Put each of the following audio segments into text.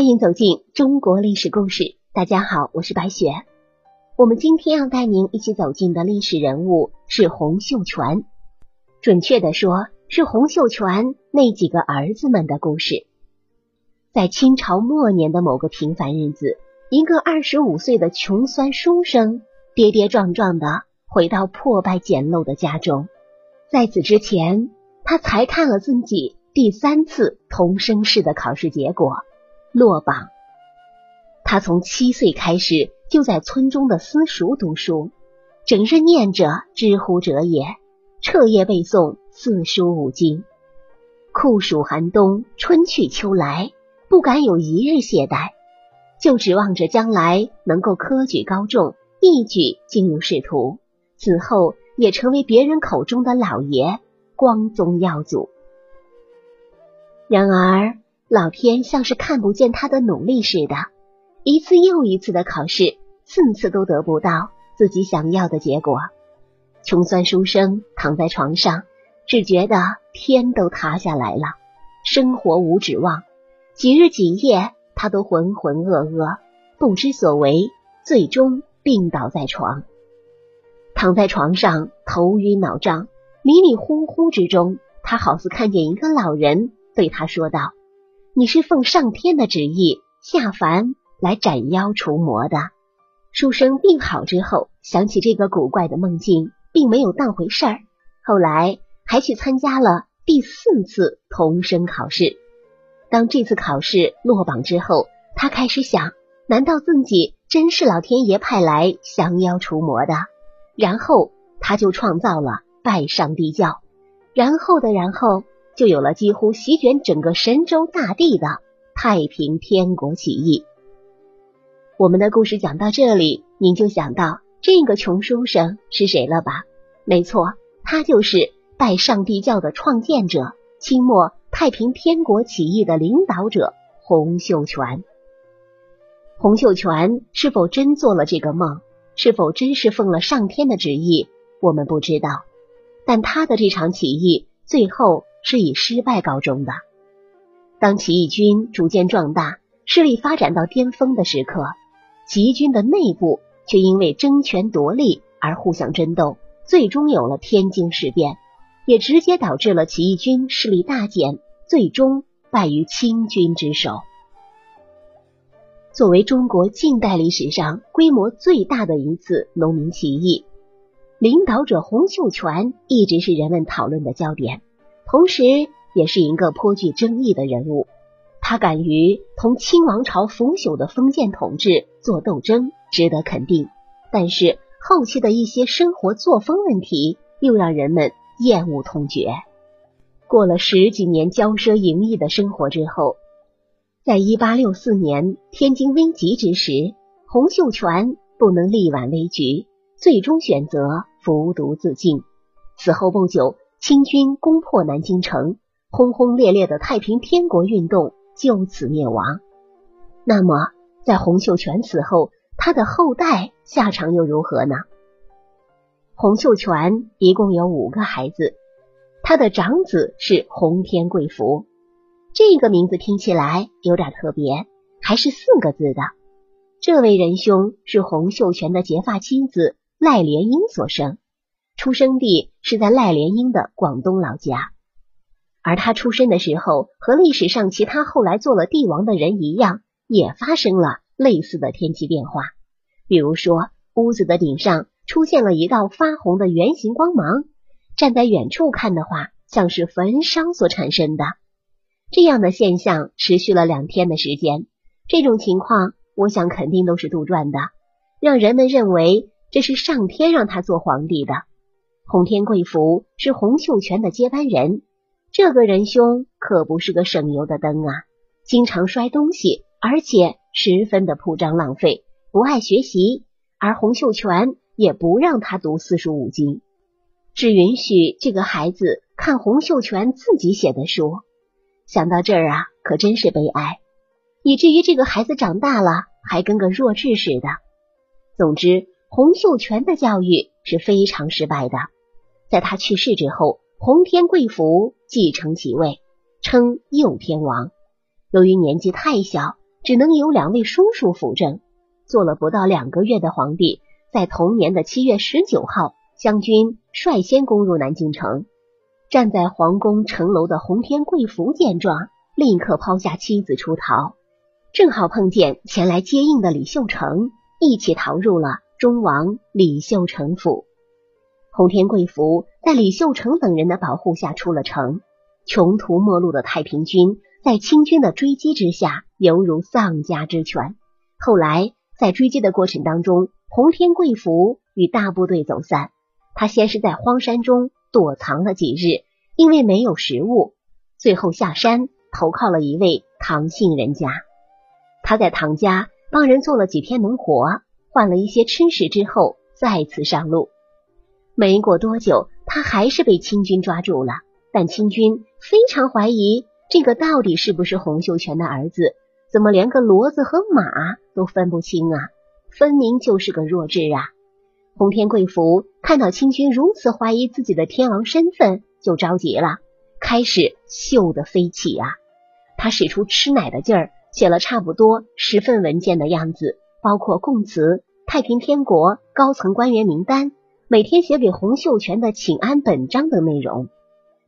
欢迎走进中国历史故事。大家好，我是白雪。我们今天要带您一起走进的历史人物是洪秀全，准确的说，是洪秀全那几个儿子们的故事。在清朝末年的某个平凡日子，一个二十五岁的穷酸书生跌跌撞撞的回到破败简陋的家中。在此之前，他才看了自己第三次同生试的考试结果，落榜。他从七岁开始就在村中的私塾读书，整日念着“知乎者也”，彻夜背诵四书五经。酷暑寒冬，春去秋来，不敢有一日懈怠，就指望着将来能够科举高中，一举进入仕途，此后也成为别人口中的老爷。光宗耀祖，然而老天像是看不见他的努力似的，一次又一次的考试，次次都得不到自己想要的结果。穷酸书生躺在床上，只觉得天都塌下来了，生活无指望。几日几夜，他都浑浑噩噩，不知所为，最终病倒在床。躺在床上，头晕脑胀。迷迷糊糊之中，他好似看见一个老人对他说道：“你是奉上天的旨意下凡来斩妖除魔的。”书生病好之后，想起这个古怪的梦境，并没有当回事儿。后来还去参加了第四次童生考试。当这次考试落榜之后，他开始想：难道自己真是老天爷派来降妖除魔的？然后他就创造了。拜上帝教，然后的然后就有了几乎席卷整个神州大地的太平天国起义。我们的故事讲到这里，您就想到这个穷书生是谁了吧？没错，他就是拜上帝教的创建者，清末太平天国起义的领导者洪秀全。洪秀全是否真做了这个梦？是否真是奉了上天的旨意？我们不知道。但他的这场起义最后是以失败告终的。当起义军逐渐壮大，势力发展到巅峰的时刻，起义军的内部却因为争权夺利而互相争斗，最终有了天津事变，也直接导致了起义军势力大减，最终败于清军之手。作为中国近代历史上规模最大的一次农民起义。领导者洪秀全一直是人们讨论的焦点，同时也是一个颇具争议的人物。他敢于同清王朝腐朽的封建统治做斗争，值得肯定。但是后期的一些生活作风问题又让人们厌恶痛绝。过了十几年骄奢淫逸的生活之后，在一八六四年天津危急之时，洪秀全不能力挽危局，最终选择。服毒自尽。此后不久，清军攻破南京城，轰轰烈烈的太平天国运动就此灭亡。那么，在洪秀全死后，他的后代下场又如何呢？洪秀全一共有五个孩子，他的长子是洪天贵福，这个名字听起来有点特别，还是四个字的。这位仁兄是洪秀全的结发妻子。赖莲英所生，出生地是在赖莲英的广东老家。而他出生的时候，和历史上其他后来做了帝王的人一样，也发生了类似的天气变化。比如说，屋子的顶上出现了一道发红的圆形光芒，站在远处看的话，像是焚烧所产生的。这样的现象持续了两天的时间。这种情况，我想肯定都是杜撰的，让人们认为。这是上天让他做皇帝的。洪天贵福是洪秀全的接班人，这个仁兄可不是个省油的灯啊，经常摔东西，而且十分的铺张浪费，不爱学习。而洪秀全也不让他读四书五经，只允许这个孩子看洪秀全自己写的书。想到这儿啊，可真是悲哀，以至于这个孩子长大了还跟个弱智似的。总之。洪秀全的教育是非常失败的。在他去世之后，洪天贵福继承其位，称右天王。由于年纪太小，只能由两位叔叔辅政，做了不到两个月的皇帝。在同年的七月十九号，湘军率先攻入南京城。站在皇宫城楼的洪天贵福见状，立刻抛下妻子出逃，正好碰见前来接应的李秀成，一起逃入了忠王李秀成府。洪天贵福在李秀成等人的保护下出了城。穷途末路的太平军在清军的追击之下，犹如丧家之犬。后来在追击的过程当中，洪天贵福与大部队走散。他先是在荒山中躲藏了几日，因为没有食物，最后下山投靠了一位唐姓人家。他在唐家帮人做了几天农活，换了一些吃食之后，再次上路。没过多久，他还是被清军抓住了。但清军非常怀疑这个到底是不是洪秀全的儿子？怎么连个骡子和马都分不清啊？分明就是个弱智啊！洪天贵福看到清军如此怀疑自己的天王身份，就着急了，开始秀得飞起啊！他使出吃奶的劲儿，写了差不多十份文件的样子，包括供词、太平天国高层官员名单、每天写给洪秀全的请安本章等内容。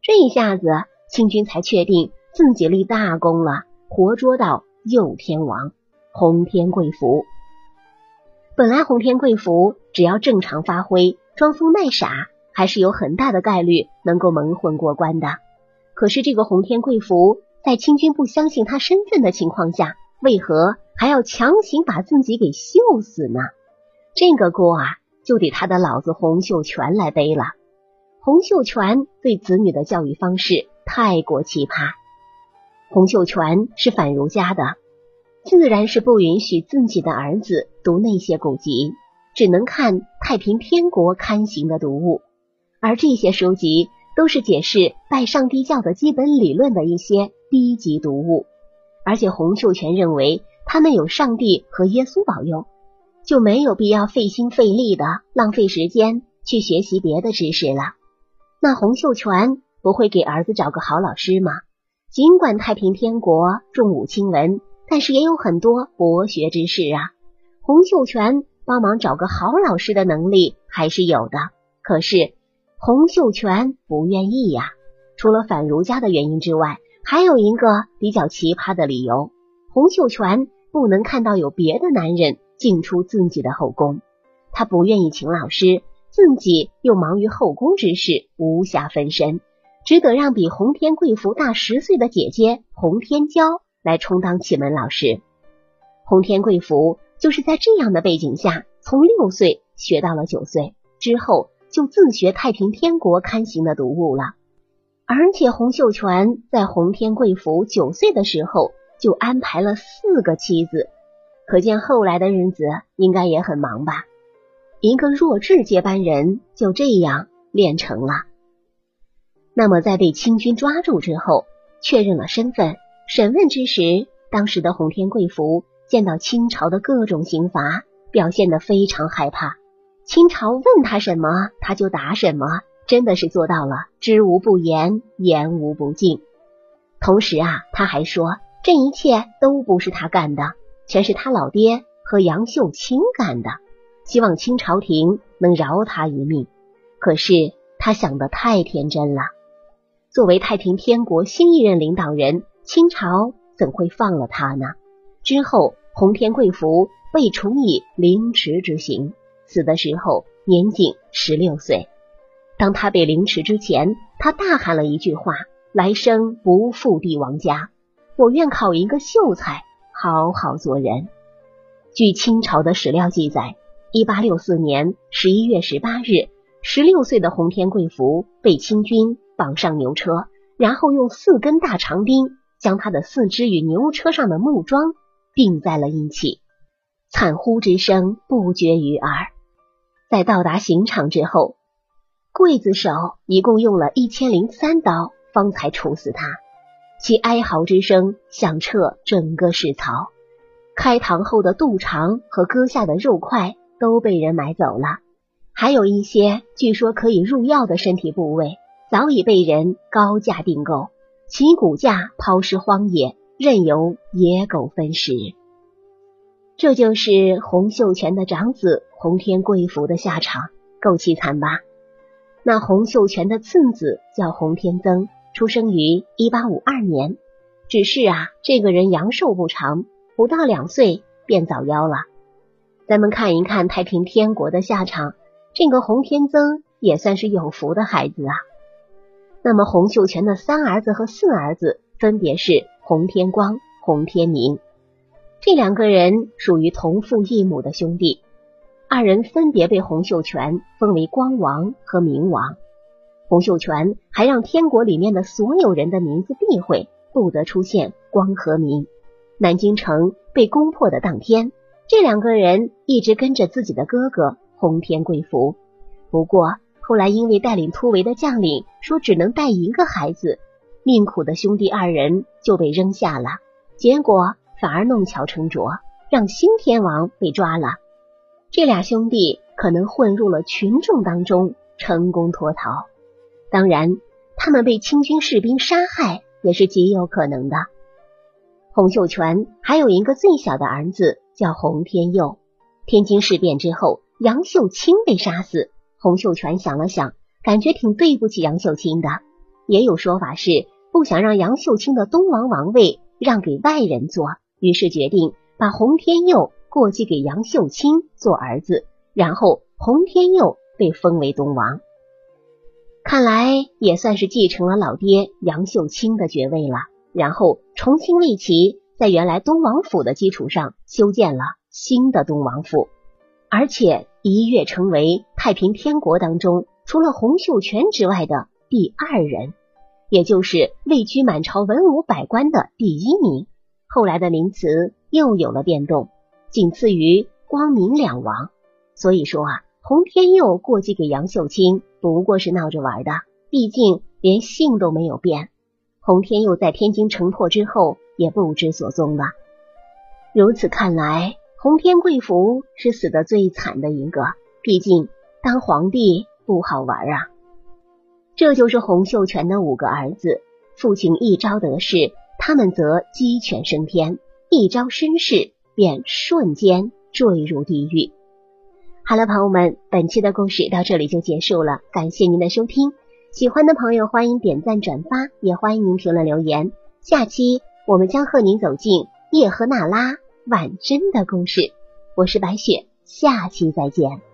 这一下子，清军才确定自己立大功了，活捉到右天王洪天贵福。本来洪天贵福只要正常发挥，装疯卖傻，还是有很大的概率能够蒙混过关的。可是这个洪天贵福在清军不相信他身份的情况下，为何还要强行把自己给秀死呢？这个锅啊，就得他的老子洪秀全来背了。洪秀全对子女的教育方式太过奇葩。洪秀全是反儒家的，自然是不允许自己的儿子读那些古籍，只能看太平天国刊行的读物。而这些书籍都是解释拜上帝教的基本理论的一些低级读物。而且洪秀全认为他们有上帝和耶稣保佑，就没有必要费心费力的浪费时间去学习别的知识了。那洪秀全不会给儿子找个好老师吗？尽管太平天国重武轻文，但是也有很多博学之士啊。洪秀全帮忙找个好老师的能力还是有的，可是洪秀全不愿意呀。除了反儒家的原因之外，还有一个比较奇葩的理由：洪秀全不能看到有别的男人进出自己的后宫，他不愿意请老师。自己又忙于后宫之事，无暇分身，只得让比洪天贵福大十岁的姐姐洪天娇来充当启门老师。洪天贵福就是在这样的背景下，从六岁学到了九岁，之后就自学太平天国刊行的读物了。而且洪秀全在洪天贵福九岁的时候就安排了四个妻子，可见后来的日子应该也很忙吧。一个弱智接班人就这样练成了。那么，在被清军抓住之后，确认了身份，审问之时，当时的洪天贵福见到清朝的各种刑罚，表现得非常害怕。清朝问他什么，他就答什么，真的是做到了知无不言，言无不尽。同时啊，他还说这一切都不是他干的，全是他老爹和杨秀清干的。希望清朝廷能饶他一命，可是他想的太天真了。作为太平天国新一任领导人，清朝怎会放了他呢？之后，洪天贵福被处以凌迟之刑，死的时候年仅十六岁。当他被凌迟之前，他大喊了一句话：“来生不负帝王家，我愿考一个秀才，好好做人。”据清朝的史料记载。一八六四年十一月十八日，十六岁的洪天贵福被清军绑上牛车，然后用四根大长钉将他的四肢与牛车上的木桩钉在了一起，惨呼之声不绝于耳。在到达刑场之后，刽子手一共用了一千零三刀，方才处死他，其哀嚎之声响彻整个市槽。开膛后的肚肠和割下的肉块。都被人买走了，还有一些据说可以入药的身体部位，早已被人高价订购，其骨架抛尸荒野，任由野狗分食。这就是洪秀全的长子洪天贵福的下场，够凄惨吧？那洪秀全的次子叫洪天增，出生于一八五二年。只是啊，这个人阳寿不长，不到两岁便早夭了。咱们看一看太平天国的下场，这个洪天增也算是有福的孩子啊。那么洪秀全的三儿子和四儿子分别是洪天光、洪天明。这两个人属于同父异母的兄弟，二人分别被洪秀全封为光王和明王。洪秀全还让天国里面的所有人的名字避讳，不得出现光和明。南京城被攻破的当天，这两个人一直跟着自己的哥哥洪天贵福。不过后来因为带领突围的将领说只能带一个孩子，命苦的兄弟二人就被扔下了。结果。反而弄巧成拙，让新天王被抓了。这俩兄弟可能混入了群众当中，成功脱逃。当然，他们被清军士兵杀害也是极有可能的。洪秀全还有一个最小的儿子叫洪天佑。天津事变之后，杨秀清被杀死。洪秀全想了想，感觉挺对不起杨秀清的。也有说法是不想让杨秀清的东王王位让给外人做。于是决定把洪天佑过继给杨秀清做儿子，然后洪天佑被封为东王。看来也算是继承了老爹杨秀清的爵位了。然后重新立旗，在原来东王府的基础上修建了新的东王府，而且一跃成为太平天国当中除了洪秀全之外的第二人，也就是位居满朝文武百官的第一名。后来的名词又有了变动，仅次于光明两王。所以说啊，洪天佑过继给杨秀清不过是闹着玩的，毕竟连姓都没有变。洪天佑在天津城破之后也不知所踪了。如此看来，洪天贵福是死的最惨的一个。毕竟当皇帝不好玩啊。这就是洪秀全的五个儿子，父亲一朝得势。他们则鸡犬升天，一朝身世便瞬间坠入地狱。好了，朋友们，本期的故事到这里就结束了，感谢您的收听。喜欢的朋友欢迎点赞转发，也欢迎您评论留言。下期我们将和您走进叶赫那拉婉珍的故事。我是白雪，下期再见。